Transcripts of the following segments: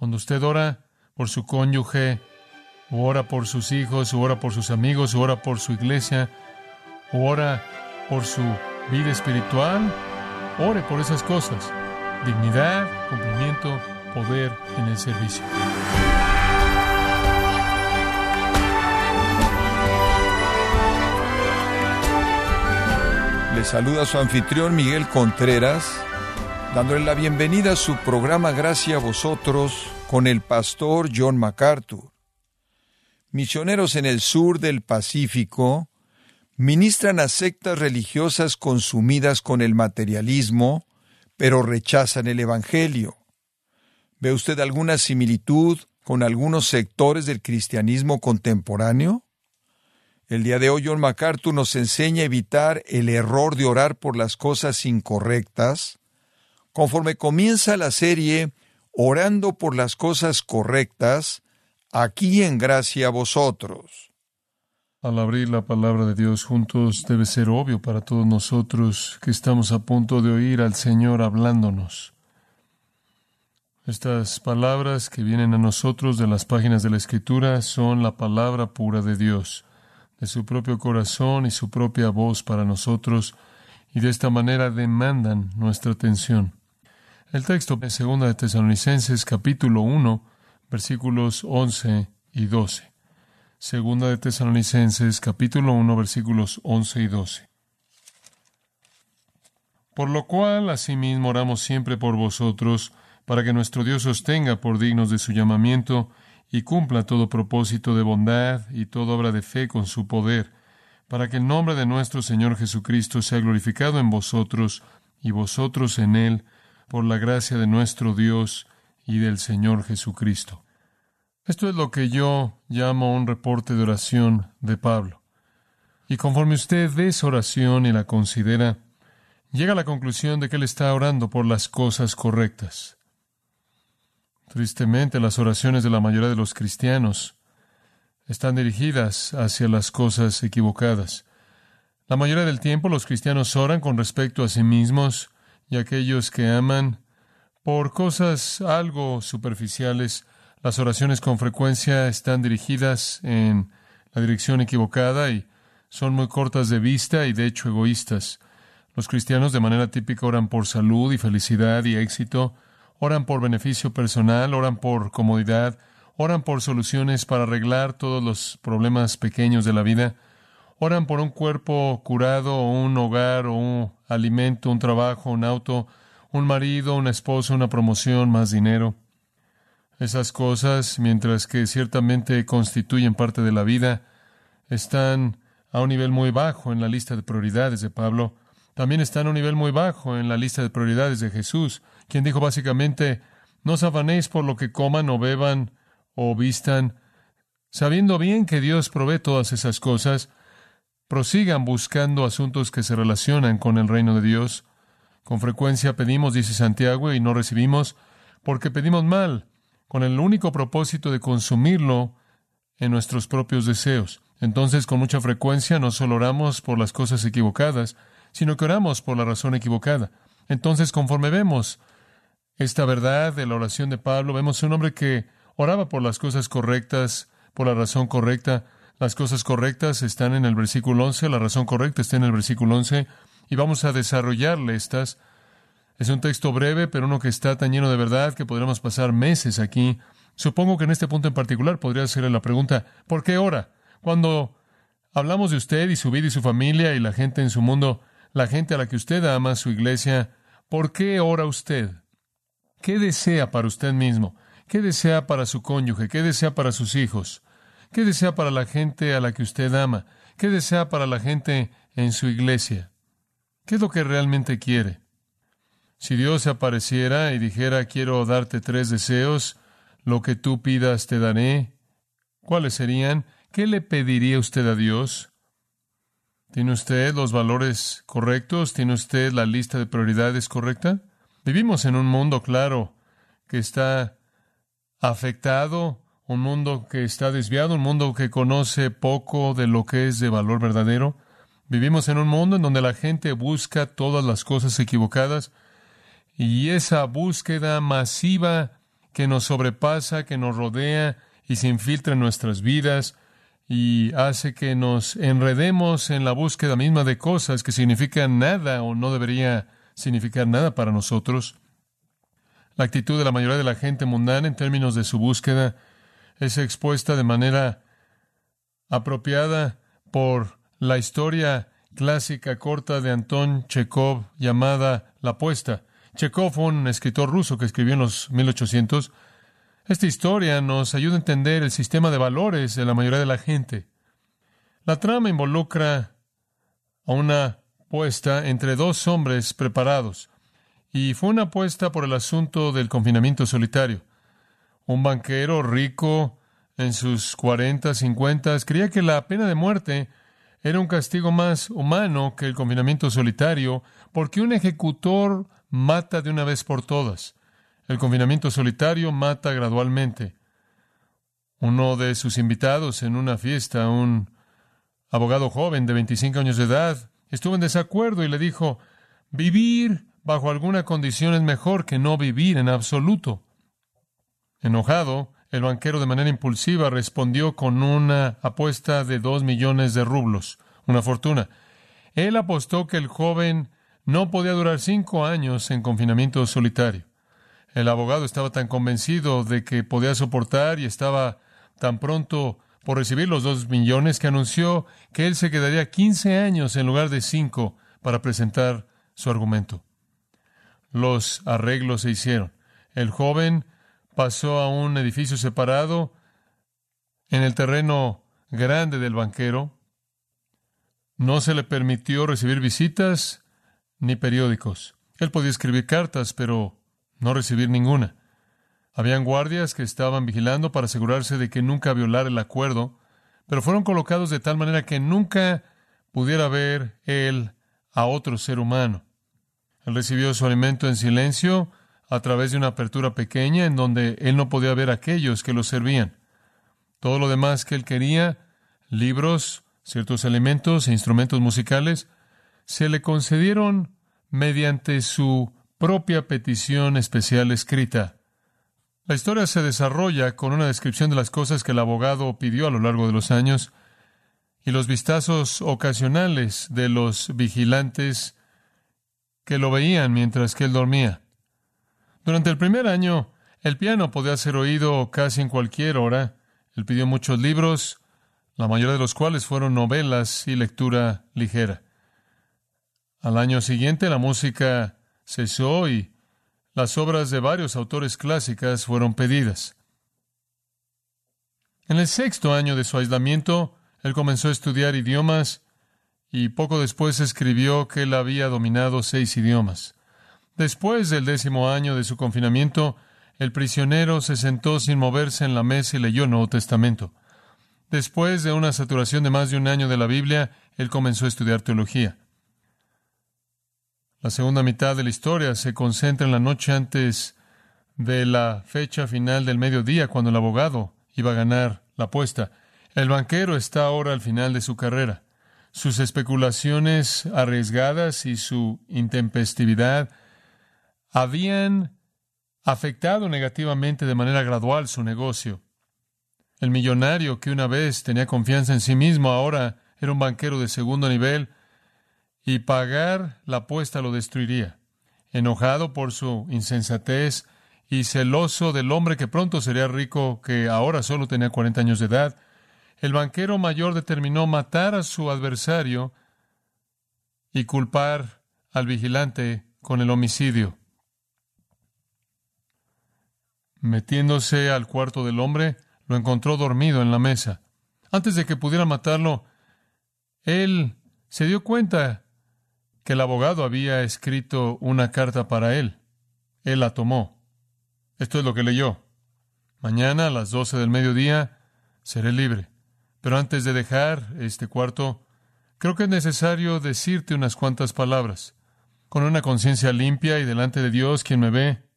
Cuando usted ora por su cónyuge, o ora por sus hijos, o ora por sus amigos, o ora por su iglesia, o ora por su vida espiritual, ore por esas cosas. Dignidad, cumplimiento, poder en el servicio. Le saluda su anfitrión Miguel Contreras, dándole la bienvenida a su programa Gracias a vosotros con el pastor John MacArthur. Misioneros en el sur del Pacífico ministran a sectas religiosas consumidas con el materialismo, pero rechazan el Evangelio. ¿Ve usted alguna similitud con algunos sectores del cristianismo contemporáneo? El día de hoy John MacArthur nos enseña a evitar el error de orar por las cosas incorrectas, conforme comienza la serie Orando por las cosas correctas, aquí en gracia a vosotros. Al abrir la palabra de Dios juntos debe ser obvio para todos nosotros que estamos a punto de oír al Señor hablándonos. Estas palabras que vienen a nosotros de las páginas de la Escritura son la palabra pura de Dios de su propio corazón y su propia voz para nosotros, y de esta manera demandan nuestra atención. El texto de 2 de Tesalonicenses capítulo 1, versículos 11 y 12. Segunda de Tesalonicenses capítulo 1 versículos 11 y 12. Por lo cual asimismo oramos siempre por vosotros, para que nuestro Dios os tenga por dignos de su llamamiento y cumpla todo propósito de bondad y toda obra de fe con su poder, para que el nombre de nuestro Señor Jesucristo sea glorificado en vosotros y vosotros en Él, por la gracia de nuestro Dios y del Señor Jesucristo. Esto es lo que yo llamo un reporte de oración de Pablo. Y conforme usted ve esa oración y la considera, llega a la conclusión de que él está orando por las cosas correctas. Tristemente, las oraciones de la mayoría de los cristianos están dirigidas hacia las cosas equivocadas. La mayoría del tiempo los cristianos oran con respecto a sí mismos y aquellos que aman por cosas algo superficiales. Las oraciones con frecuencia están dirigidas en la dirección equivocada y son muy cortas de vista y de hecho egoístas. Los cristianos de manera típica oran por salud y felicidad y éxito, oran por beneficio personal, oran por comodidad, oran por soluciones para arreglar todos los problemas pequeños de la vida, oran por un cuerpo curado, un hogar, o un alimento, un trabajo, un auto, un marido, una esposa, una promoción, más dinero. Esas cosas, mientras que ciertamente constituyen parte de la vida, están a un nivel muy bajo en la lista de prioridades de Pablo. También están a un nivel muy bajo en la lista de prioridades de Jesús quien dijo básicamente, no os afanéis por lo que coman o beban o vistan, sabiendo bien que Dios provee todas esas cosas, prosigan buscando asuntos que se relacionan con el reino de Dios. Con frecuencia pedimos, dice Santiago, y no recibimos, porque pedimos mal, con el único propósito de consumirlo en nuestros propios deseos. Entonces, con mucha frecuencia, no solo oramos por las cosas equivocadas, sino que oramos por la razón equivocada. Entonces, conforme vemos esta verdad de la oración de Pablo, vemos un hombre que oraba por las cosas correctas, por la razón correcta. Las cosas correctas están en el versículo 11, la razón correcta está en el versículo 11, y vamos a desarrollarle estas. Es un texto breve, pero uno que está tan lleno de verdad que podremos pasar meses aquí. Supongo que en este punto en particular podría hacerle la pregunta, ¿por qué ora? Cuando hablamos de usted y su vida y su familia y la gente en su mundo, la gente a la que usted ama, su iglesia, ¿por qué ora usted? ¿Qué desea para usted mismo? ¿Qué desea para su cónyuge? ¿Qué desea para sus hijos? ¿Qué desea para la gente a la que usted ama? ¿Qué desea para la gente en su iglesia? ¿Qué es lo que realmente quiere? Si Dios apareciera y dijera, quiero darte tres deseos, lo que tú pidas te daré, ¿cuáles serían? ¿Qué le pediría usted a Dios? ¿Tiene usted los valores correctos? ¿Tiene usted la lista de prioridades correcta? Vivimos en un mundo, claro, que está afectado, un mundo que está desviado, un mundo que conoce poco de lo que es de valor verdadero. Vivimos en un mundo en donde la gente busca todas las cosas equivocadas y esa búsqueda masiva que nos sobrepasa, que nos rodea y se infiltra en nuestras vidas y hace que nos enredemos en la búsqueda misma de cosas que significan nada o no debería significar nada para nosotros. La actitud de la mayoría de la gente mundana en términos de su búsqueda es expuesta de manera apropiada por la historia clásica corta de Anton Chekhov llamada La apuesta. Chekhov fue un escritor ruso que escribió en los 1800. Esta historia nos ayuda a entender el sistema de valores de la mayoría de la gente. La trama involucra a una apuesta entre dos hombres preparados, y fue una apuesta por el asunto del confinamiento solitario. Un banquero rico en sus cuarenta, cincuentas, creía que la pena de muerte era un castigo más humano que el confinamiento solitario, porque un ejecutor mata de una vez por todas. El confinamiento solitario mata gradualmente. Uno de sus invitados en una fiesta, un abogado joven de 25 años de edad, estuvo en desacuerdo y le dijo, vivir bajo alguna condición es mejor que no vivir en absoluto. Enojado, el banquero de manera impulsiva respondió con una apuesta de dos millones de rublos, una fortuna. Él apostó que el joven no podía durar cinco años en confinamiento solitario. El abogado estaba tan convencido de que podía soportar y estaba tan pronto por recibir los dos millones que anunció que él se quedaría quince años en lugar de cinco para presentar su argumento. Los arreglos se hicieron. El joven pasó a un edificio separado en el terreno grande del banquero. No se le permitió recibir visitas ni periódicos. Él podía escribir cartas, pero no recibir ninguna. Habían guardias que estaban vigilando para asegurarse de que nunca violara el acuerdo, pero fueron colocados de tal manera que nunca pudiera ver él a otro ser humano. Él recibió su alimento en silencio a través de una apertura pequeña en donde él no podía ver a aquellos que lo servían. Todo lo demás que él quería, libros, ciertos elementos e instrumentos musicales, se le concedieron mediante su propia petición especial escrita. La historia se desarrolla con una descripción de las cosas que el abogado pidió a lo largo de los años y los vistazos ocasionales de los vigilantes que lo veían mientras que él dormía. Durante el primer año, el piano podía ser oído casi en cualquier hora. Él pidió muchos libros, la mayoría de los cuales fueron novelas y lectura ligera. Al año siguiente la música cesó y las obras de varios autores clásicas fueron pedidas. En el sexto año de su aislamiento, él comenzó a estudiar idiomas y poco después escribió que él había dominado seis idiomas. Después del décimo año de su confinamiento, el prisionero se sentó sin moverse en la mesa y leyó el Nuevo Testamento. Después de una saturación de más de un año de la Biblia, él comenzó a estudiar teología. La segunda mitad de la historia se concentra en la noche antes de la fecha final del mediodía, cuando el abogado iba a ganar la apuesta. El banquero está ahora al final de su carrera. Sus especulaciones arriesgadas y su intempestividad habían afectado negativamente de manera gradual su negocio. El millonario que una vez tenía confianza en sí mismo ahora era un banquero de segundo nivel y pagar la apuesta lo destruiría. Enojado por su insensatez y celoso del hombre que pronto sería rico, que ahora solo tenía 40 años de edad, el banquero mayor determinó matar a su adversario y culpar al vigilante con el homicidio. Metiéndose al cuarto del hombre, lo encontró dormido en la mesa. Antes de que pudiera matarlo, él se dio cuenta que el abogado había escrito una carta para él. Él la tomó. Esto es lo que leyó. Mañana a las doce del mediodía seré libre. Pero antes de dejar este cuarto, creo que es necesario decirte unas cuantas palabras. Con una conciencia limpia y delante de Dios, quien me ve,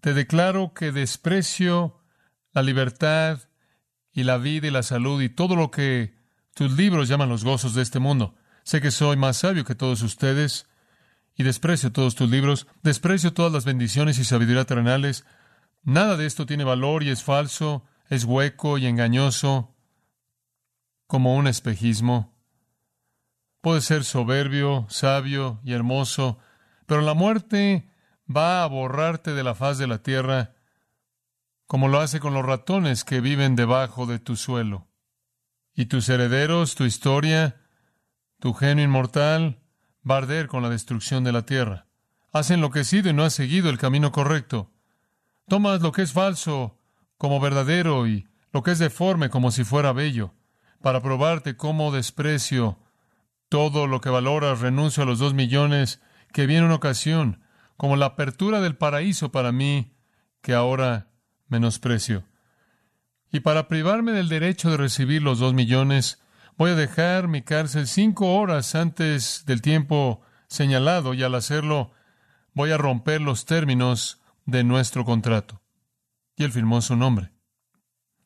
te declaro que desprecio la libertad y la vida y la salud y todo lo que tus libros llaman los gozos de este mundo. Sé que soy más sabio que todos ustedes y desprecio todos tus libros, desprecio todas las bendiciones y sabiduría terrenales, Nada de esto tiene valor y es falso, es hueco y engañoso, como un espejismo. Puede ser soberbio, sabio y hermoso, pero la muerte va a borrarte de la faz de la tierra, como lo hace con los ratones que viven debajo de tu suelo. Y tus herederos, tu historia, tu genio inmortal, va a arder con la destrucción de la tierra. Has enloquecido y no has seguido el camino correcto. Tomas lo que es falso como verdadero y lo que es deforme como si fuera bello. Para probarte cómo desprecio todo lo que valoras, renuncio a los dos millones que viene una ocasión, como la apertura del paraíso para mí, que ahora menosprecio. Y para privarme del derecho de recibir los dos millones, voy a dejar mi cárcel cinco horas antes del tiempo señalado y al hacerlo voy a romper los términos de nuestro contrato. Y él firmó su nombre.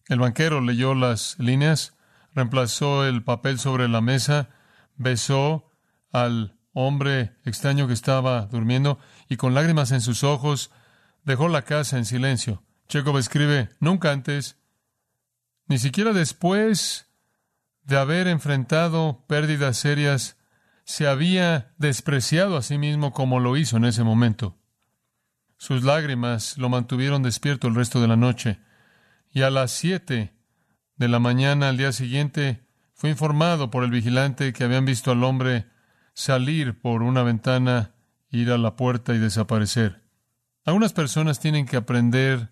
El banquero leyó las líneas, reemplazó el papel sobre la mesa, besó al hombre extraño que estaba durmiendo y con lágrimas en sus ojos dejó la casa en silencio. Chekhov escribe, nunca antes, ni siquiera después de haber enfrentado pérdidas serias, se había despreciado a sí mismo como lo hizo en ese momento. Sus lágrimas lo mantuvieron despierto el resto de la noche, y a las siete de la mañana al día siguiente fue informado por el vigilante que habían visto al hombre salir por una ventana, ir a la puerta y desaparecer. Algunas personas tienen que aprender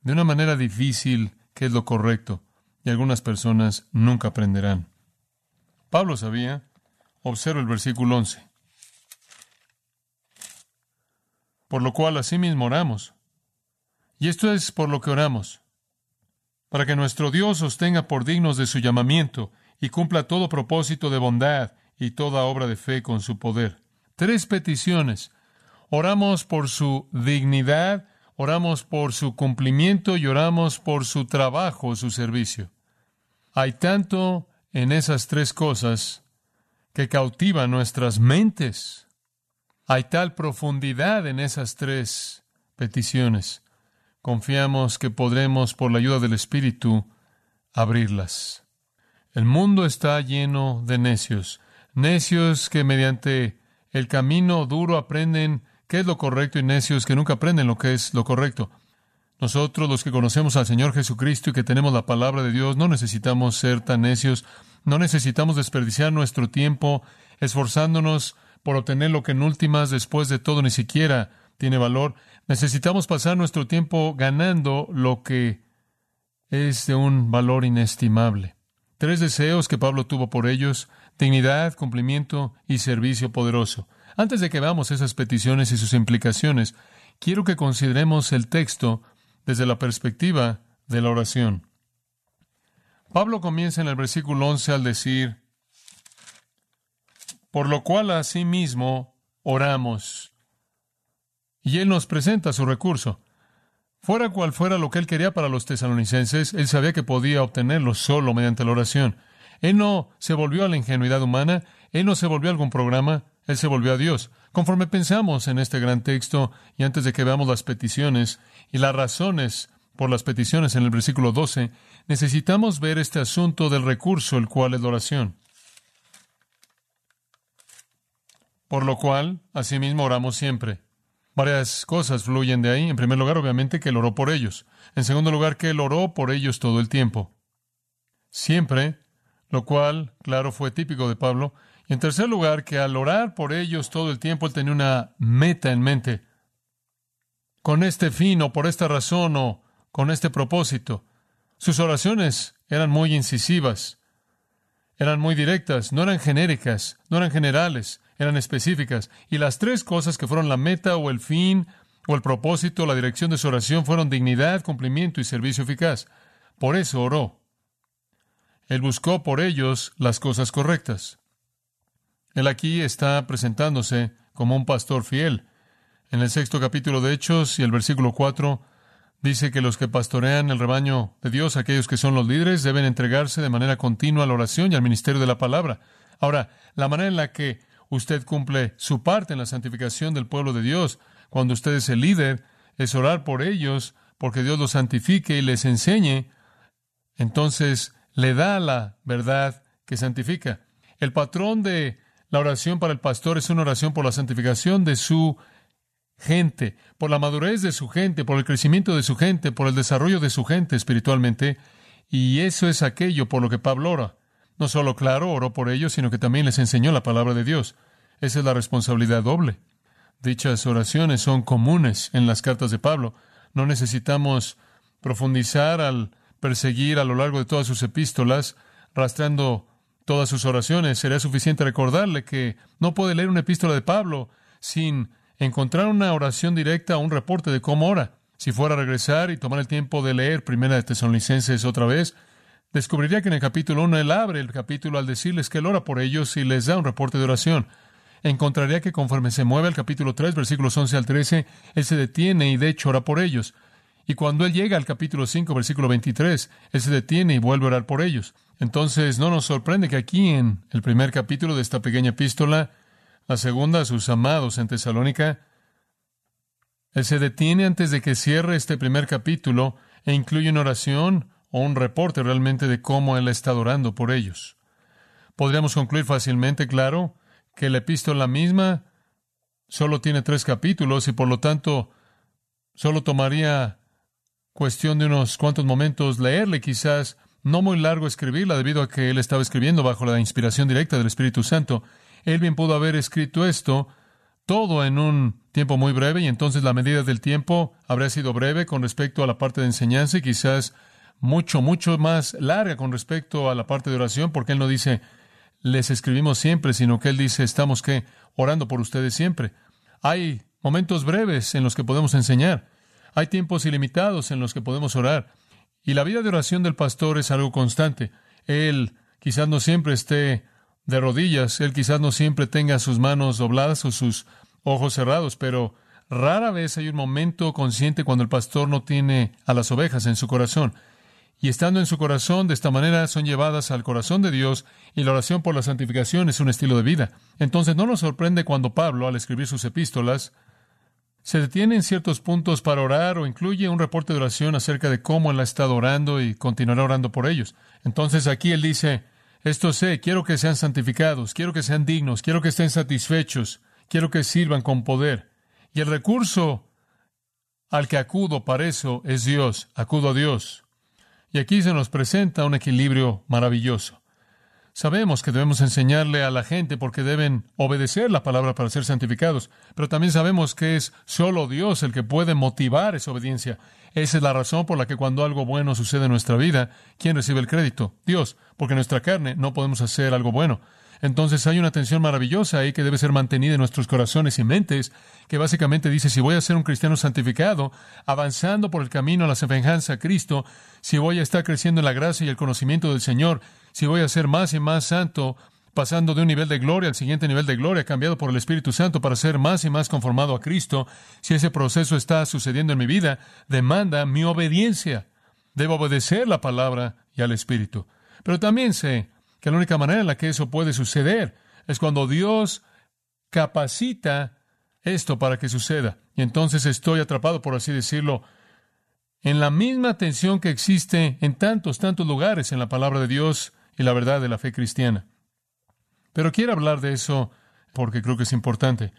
de una manera difícil qué es lo correcto, y algunas personas nunca aprenderán. Pablo sabía, observa el versículo 11. Por lo cual asimismo oramos. Y esto es por lo que oramos, para que nuestro Dios os tenga por dignos de su llamamiento y cumpla todo propósito de bondad y toda obra de fe con su poder. Tres peticiones. Oramos por su dignidad, oramos por su cumplimiento y oramos por su trabajo, su servicio. Hay tanto en esas tres cosas que cautiva nuestras mentes. Hay tal profundidad en esas tres peticiones. Confiamos que podremos, por la ayuda del Espíritu, abrirlas. El mundo está lleno de necios, necios que mediante el camino duro aprenden qué es lo correcto y necios que nunca aprenden lo que es lo correcto. Nosotros, los que conocemos al Señor Jesucristo y que tenemos la palabra de Dios, no necesitamos ser tan necios, no necesitamos desperdiciar nuestro tiempo esforzándonos por obtener lo que en últimas, después de todo, ni siquiera tiene valor. Necesitamos pasar nuestro tiempo ganando lo que es de un valor inestimable. Tres deseos que Pablo tuvo por ellos, dignidad, cumplimiento y servicio poderoso. Antes de que veamos esas peticiones y sus implicaciones, quiero que consideremos el texto desde la perspectiva de la oración. Pablo comienza en el versículo 11 al decir, por lo cual asimismo oramos. Y él nos presenta su recurso. Fuera cual fuera lo que él quería para los tesalonicenses, él sabía que podía obtenerlo solo mediante la oración. Él no se volvió a la ingenuidad humana, él no se volvió a algún programa, él se volvió a Dios. Conforme pensamos en este gran texto y antes de que veamos las peticiones y las razones por las peticiones en el versículo 12, necesitamos ver este asunto del recurso, el cual es la oración. Por lo cual, asimismo oramos siempre. Varias cosas fluyen de ahí. En primer lugar, obviamente, que él oró por ellos. En segundo lugar, que él oró por ellos todo el tiempo. Siempre, lo cual, claro, fue típico de Pablo. Y en tercer lugar, que al orar por ellos todo el tiempo, él tenía una meta en mente. Con este fin o por esta razón o con este propósito. Sus oraciones eran muy incisivas, eran muy directas, no eran genéricas, no eran generales, eran específicas. Y las tres cosas que fueron la meta o el fin o el propósito, la dirección de su oración fueron dignidad, cumplimiento y servicio eficaz. Por eso oró. Él buscó por ellos las cosas correctas. Él aquí está presentándose como un pastor fiel. En el sexto capítulo de Hechos y el versículo 4 dice que los que pastorean el rebaño de Dios, aquellos que son los líderes, deben entregarse de manera continua a la oración y al ministerio de la palabra. Ahora, la manera en la que usted cumple su parte en la santificación del pueblo de Dios, cuando usted es el líder, es orar por ellos porque Dios los santifique y les enseñe, entonces le da la verdad que santifica. El patrón de la oración para el pastor es una oración por la santificación de su gente, por la madurez de su gente, por el crecimiento de su gente, por el desarrollo de su gente espiritualmente. Y eso es aquello por lo que Pablo ora. No solo, claro, oró por ellos, sino que también les enseñó la palabra de Dios. Esa es la responsabilidad doble. Dichas oraciones son comunes en las cartas de Pablo. No necesitamos profundizar al perseguir a lo largo de todas sus epístolas, rastreando todas sus oraciones. Sería suficiente recordarle que no puede leer una epístola de Pablo sin encontrar una oración directa o un reporte de cómo ora. Si fuera a regresar y tomar el tiempo de leer Primera de Tesalonicenses otra vez, descubriría que en el capítulo 1 él abre el capítulo al decirles que él ora por ellos y les da un reporte de oración. Encontraría que conforme se mueve al capítulo 3, versículos 11 al 13, él se detiene y de hecho ora por ellos. Y cuando él llega al capítulo 5, versículo 23, él se detiene y vuelve a orar por ellos. Entonces no nos sorprende que aquí en el primer capítulo de esta pequeña epístola, la segunda a sus amados en Tesalónica, él se detiene antes de que cierre este primer capítulo e incluye una oración o un reporte realmente de cómo él está orando por ellos. Podríamos concluir fácilmente, claro, que la epístola misma solo tiene tres capítulos y por lo tanto solo tomaría cuestión de unos cuantos momentos leerle, quizás no muy largo escribirla debido a que él estaba escribiendo bajo la inspiración directa del Espíritu Santo. Él bien pudo haber escrito esto todo en un tiempo muy breve y entonces la medida del tiempo habría sido breve con respecto a la parte de enseñanza y quizás mucho, mucho más larga con respecto a la parte de oración, porque él no dice les escribimos siempre, sino que él dice estamos que orando por ustedes siempre. Hay momentos breves en los que podemos enseñar. Hay tiempos ilimitados en los que podemos orar. Y la vida de oración del pastor es algo constante. Él quizás no siempre esté de rodillas, él quizás no siempre tenga sus manos dobladas o sus ojos cerrados, pero rara vez hay un momento consciente cuando el pastor no tiene a las ovejas en su corazón. Y estando en su corazón, de esta manera son llevadas al corazón de Dios y la oración por la santificación es un estilo de vida. Entonces no nos sorprende cuando Pablo, al escribir sus epístolas, se detiene en ciertos puntos para orar o incluye un reporte de oración acerca de cómo él ha estado orando y continuará orando por ellos. Entonces aquí él dice, esto sé, quiero que sean santificados, quiero que sean dignos, quiero que estén satisfechos, quiero que sirvan con poder. Y el recurso al que acudo para eso es Dios, acudo a Dios. Y aquí se nos presenta un equilibrio maravilloso. Sabemos que debemos enseñarle a la gente porque deben obedecer la palabra para ser santificados, pero también sabemos que es solo Dios el que puede motivar esa obediencia. Esa es la razón por la que cuando algo bueno sucede en nuestra vida, ¿quién recibe el crédito? Dios, porque en nuestra carne no podemos hacer algo bueno. Entonces hay una tensión maravillosa ahí que debe ser mantenida en nuestros corazones y mentes, que básicamente dice, si voy a ser un cristiano santificado, avanzando por el camino a la semejanza a Cristo, si voy a estar creciendo en la gracia y el conocimiento del Señor, si voy a ser más y más santo, pasando de un nivel de gloria al siguiente nivel de gloria, cambiado por el Espíritu Santo para ser más y más conformado a Cristo, si ese proceso está sucediendo en mi vida, demanda mi obediencia. Debo obedecer la palabra y al Espíritu. Pero también sé que la única manera en la que eso puede suceder es cuando Dios capacita esto para que suceda. Y entonces estoy atrapado, por así decirlo, en la misma tensión que existe en tantos, tantos lugares en la palabra de Dios y la verdad de la fe cristiana. Pero quiero hablar de eso porque creo que es importante.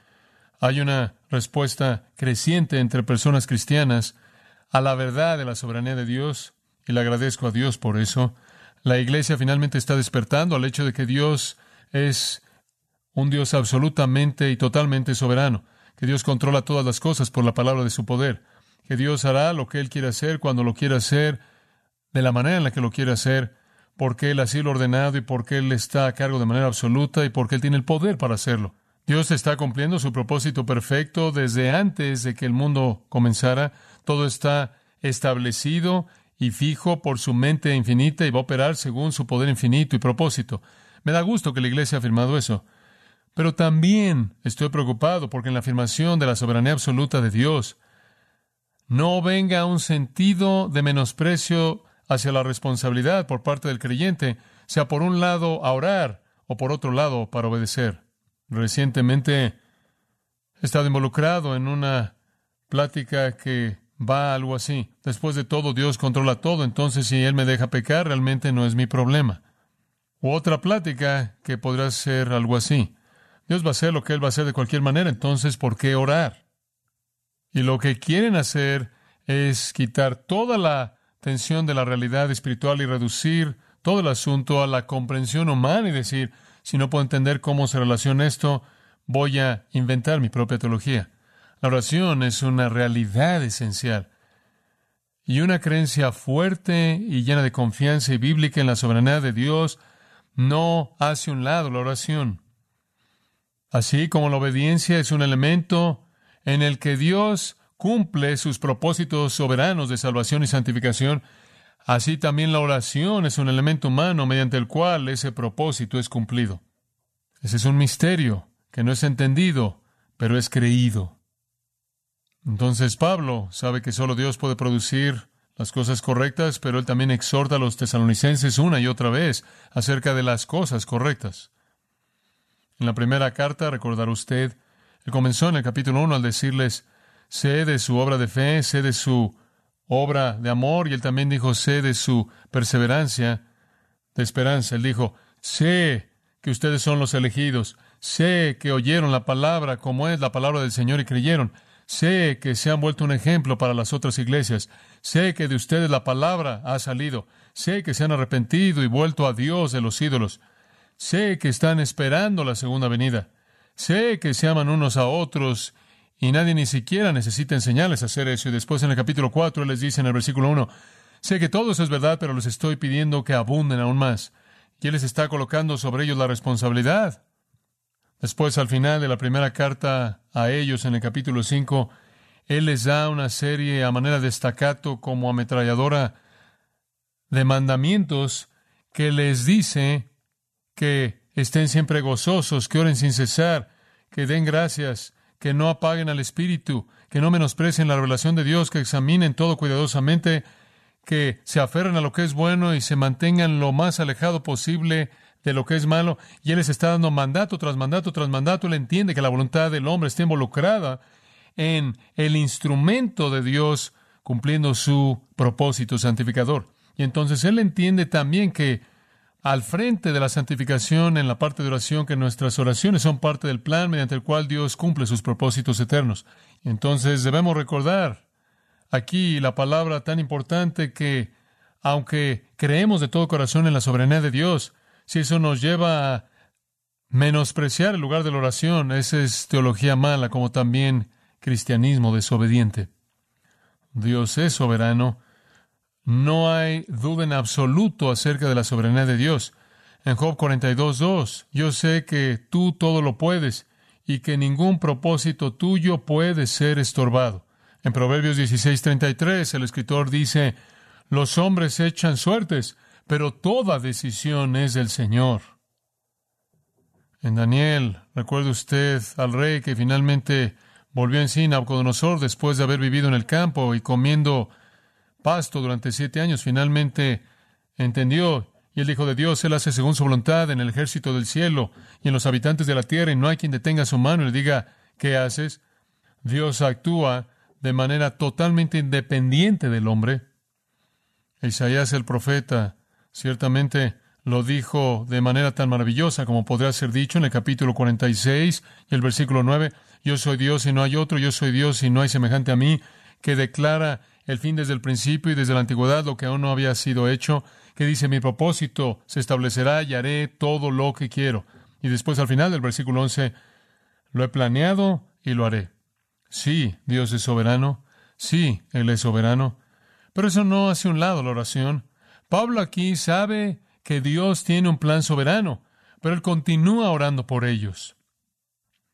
Hay una respuesta creciente entre personas cristianas a la verdad de la soberanía de Dios y le agradezco a Dios por eso. La iglesia finalmente está despertando al hecho de que Dios es un Dios absolutamente y totalmente soberano, que Dios controla todas las cosas por la palabra de su poder, que Dios hará lo que Él quiere hacer cuando lo quiera hacer, de la manera en la que lo quiere hacer, porque Él así lo ordenado y porque Él está a cargo de manera absoluta y porque Él tiene el poder para hacerlo. Dios está cumpliendo su propósito perfecto desde antes de que el mundo comenzara. Todo está establecido y fijo por su mente infinita y va a operar según su poder infinito y propósito. Me da gusto que la Iglesia ha afirmado eso. Pero también estoy preocupado porque en la afirmación de la soberanía absoluta de Dios no venga un sentido de menosprecio hacia la responsabilidad por parte del creyente, sea por un lado a orar o por otro lado para obedecer. Recientemente he estado involucrado en una plática que va algo así. Después de todo, Dios controla todo, entonces si Él me deja pecar, realmente no es mi problema. U otra plática que podrá ser algo así. Dios va a hacer lo que Él va a hacer de cualquier manera, entonces ¿por qué orar? Y lo que quieren hacer es quitar toda la tensión de la realidad espiritual y reducir todo el asunto a la comprensión humana y decir, si no puedo entender cómo se relaciona esto, voy a inventar mi propia teología. La oración es una realidad esencial y una creencia fuerte y llena de confianza y bíblica en la soberanía de Dios no hace un lado la oración. Así como la obediencia es un elemento en el que Dios cumple sus propósitos soberanos de salvación y santificación, así también la oración es un elemento humano mediante el cual ese propósito es cumplido. Ese es un misterio que no es entendido, pero es creído. Entonces Pablo sabe que solo Dios puede producir las cosas correctas, pero él también exhorta a los tesalonicenses una y otra vez acerca de las cosas correctas. En la primera carta, recordar usted, él comenzó en el capítulo 1 al decirles, sé de su obra de fe, sé de su obra de amor, y él también dijo, sé de su perseverancia, de esperanza. Él dijo, sé que ustedes son los elegidos, sé que oyeron la palabra como es la palabra del Señor y creyeron. Sé que se han vuelto un ejemplo para las otras iglesias. Sé que de ustedes la palabra ha salido. Sé que se han arrepentido y vuelto a Dios de los ídolos. Sé que están esperando la segunda venida. Sé que se aman unos a otros y nadie ni siquiera necesita enseñarles a hacer eso. Y después en el capítulo 4 les dice en el versículo 1, sé que todo eso es verdad, pero les estoy pidiendo que abunden aún más. Y Él les está colocando sobre ellos la responsabilidad Después, al final de la primera carta a ellos, en el capítulo 5, Él les da una serie a manera de estacato como ametralladora de mandamientos que les dice que estén siempre gozosos, que oren sin cesar, que den gracias, que no apaguen al Espíritu, que no menosprecien la revelación de Dios, que examinen todo cuidadosamente, que se aferren a lo que es bueno y se mantengan lo más alejado posible de lo que es malo, y Él les está dando mandato tras mandato tras mandato. Él entiende que la voluntad del hombre está involucrada en el instrumento de Dios cumpliendo su propósito santificador. Y entonces Él entiende también que al frente de la santificación en la parte de oración, que nuestras oraciones son parte del plan mediante el cual Dios cumple sus propósitos eternos. Entonces debemos recordar aquí la palabra tan importante que, aunque creemos de todo corazón en la soberanía de Dios, si eso nos lleva a menospreciar el lugar de la oración, esa es teología mala, como también cristianismo desobediente. Dios es soberano. No hay duda en absoluto acerca de la soberanía de Dios. En Job 42.2, yo sé que tú todo lo puedes y que ningún propósito tuyo puede ser estorbado. En Proverbios 16.33, el escritor dice, los hombres echan suertes, pero toda decisión es del Señor. En Daniel, recuerde usted al rey que finalmente volvió en sí Nabucodonosor después de haber vivido en el campo y comiendo pasto durante siete años, finalmente entendió y el Hijo de Dios, Él hace según su voluntad en el ejército del cielo y en los habitantes de la tierra, y no hay quien detenga su mano y le diga, ¿qué haces? Dios actúa de manera totalmente independiente del hombre. Isaías el profeta Ciertamente lo dijo de manera tan maravillosa como podría ser dicho en el capítulo 46 y el versículo 9, Yo soy Dios y no hay otro, yo soy Dios y no hay semejante a mí, que declara el fin desde el principio y desde la antigüedad lo que aún no había sido hecho, que dice, mi propósito se establecerá y haré todo lo que quiero. Y después al final del versículo 11, lo he planeado y lo haré. Sí, Dios es soberano, sí, Él es soberano, pero eso no hace un lado la oración. Pablo aquí sabe que Dios tiene un plan soberano, pero él continúa orando por ellos.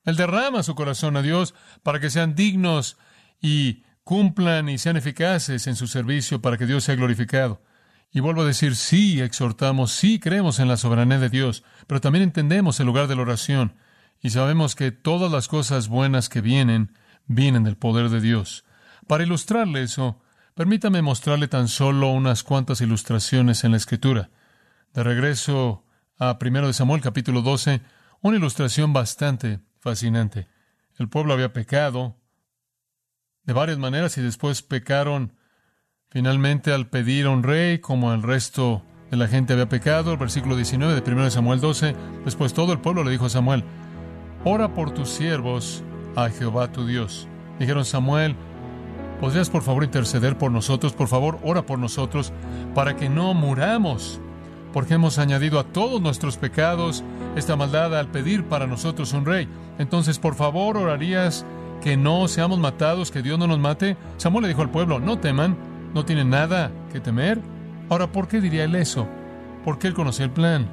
Él derrama su corazón a Dios para que sean dignos y cumplan y sean eficaces en su servicio para que Dios sea glorificado. Y vuelvo a decir, sí, exhortamos, sí creemos en la soberanía de Dios, pero también entendemos el lugar de la oración y sabemos que todas las cosas buenas que vienen, vienen del poder de Dios. Para ilustrarle eso, Permítame mostrarle tan solo unas cuantas ilustraciones en la Escritura. De regreso a 1 de Samuel capítulo 12, una ilustración bastante fascinante. El pueblo había pecado, de varias maneras y después pecaron finalmente al pedir a un rey como el resto de la gente había pecado. El versículo 19 de 1 Samuel 12. Después todo el pueblo le dijo a Samuel, ora por tus siervos a Jehová tu Dios. Dijeron Samuel, ¿podrías por favor interceder por nosotros? Por favor, ora por nosotros para que no muramos, porque hemos añadido a todos nuestros pecados esta maldad al pedir para nosotros un rey. Entonces, por favor, orarías que no seamos matados, que Dios no nos mate. Samuel le dijo al pueblo, no teman, no tienen nada que temer. Ahora, ¿por qué diría él eso? Porque él conocía el plan.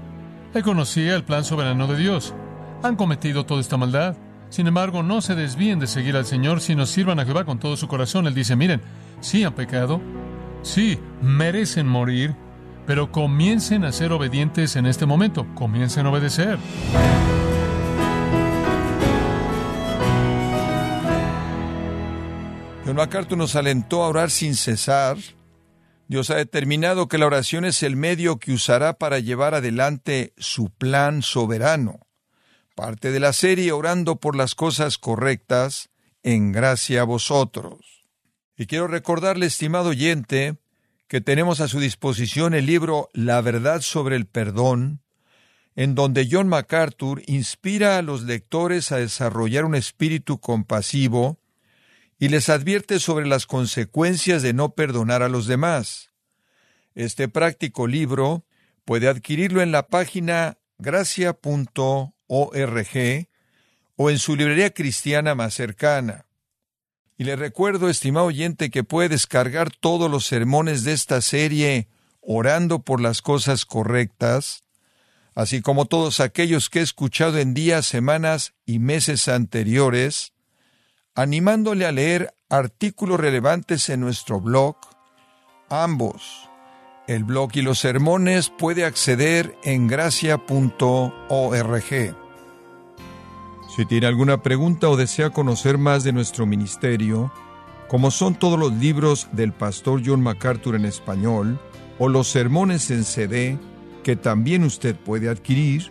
Él conocía el plan soberano de Dios. Han cometido toda esta maldad. Sin embargo, no se desvíen de seguir al Señor, sino sirvan a Jehová con todo su corazón. Él dice, miren, sí han pecado, sí, merecen morir, pero comiencen a ser obedientes en este momento, comiencen a obedecer. MacArthur nos alentó a orar sin cesar. Dios ha determinado que la oración es el medio que usará para llevar adelante su plan soberano. Parte de la serie Orando por las cosas correctas, en gracia a vosotros. Y quiero recordarle, estimado oyente, que tenemos a su disposición el libro La verdad sobre el perdón, en donde John MacArthur inspira a los lectores a desarrollar un espíritu compasivo y les advierte sobre las consecuencias de no perdonar a los demás. Este práctico libro puede adquirirlo en la página gracia.org o en su librería cristiana más cercana. Y le recuerdo, estimado oyente, que puede descargar todos los sermones de esta serie orando por las cosas correctas, así como todos aquellos que he escuchado en días, semanas y meses anteriores, animándole a leer artículos relevantes en nuestro blog. Ambos, el blog y los sermones, puede acceder en gracia.org. Si tiene alguna pregunta o desea conocer más de nuestro ministerio, como son todos los libros del pastor John MacArthur en español, o los sermones en CD, que también usted puede adquirir,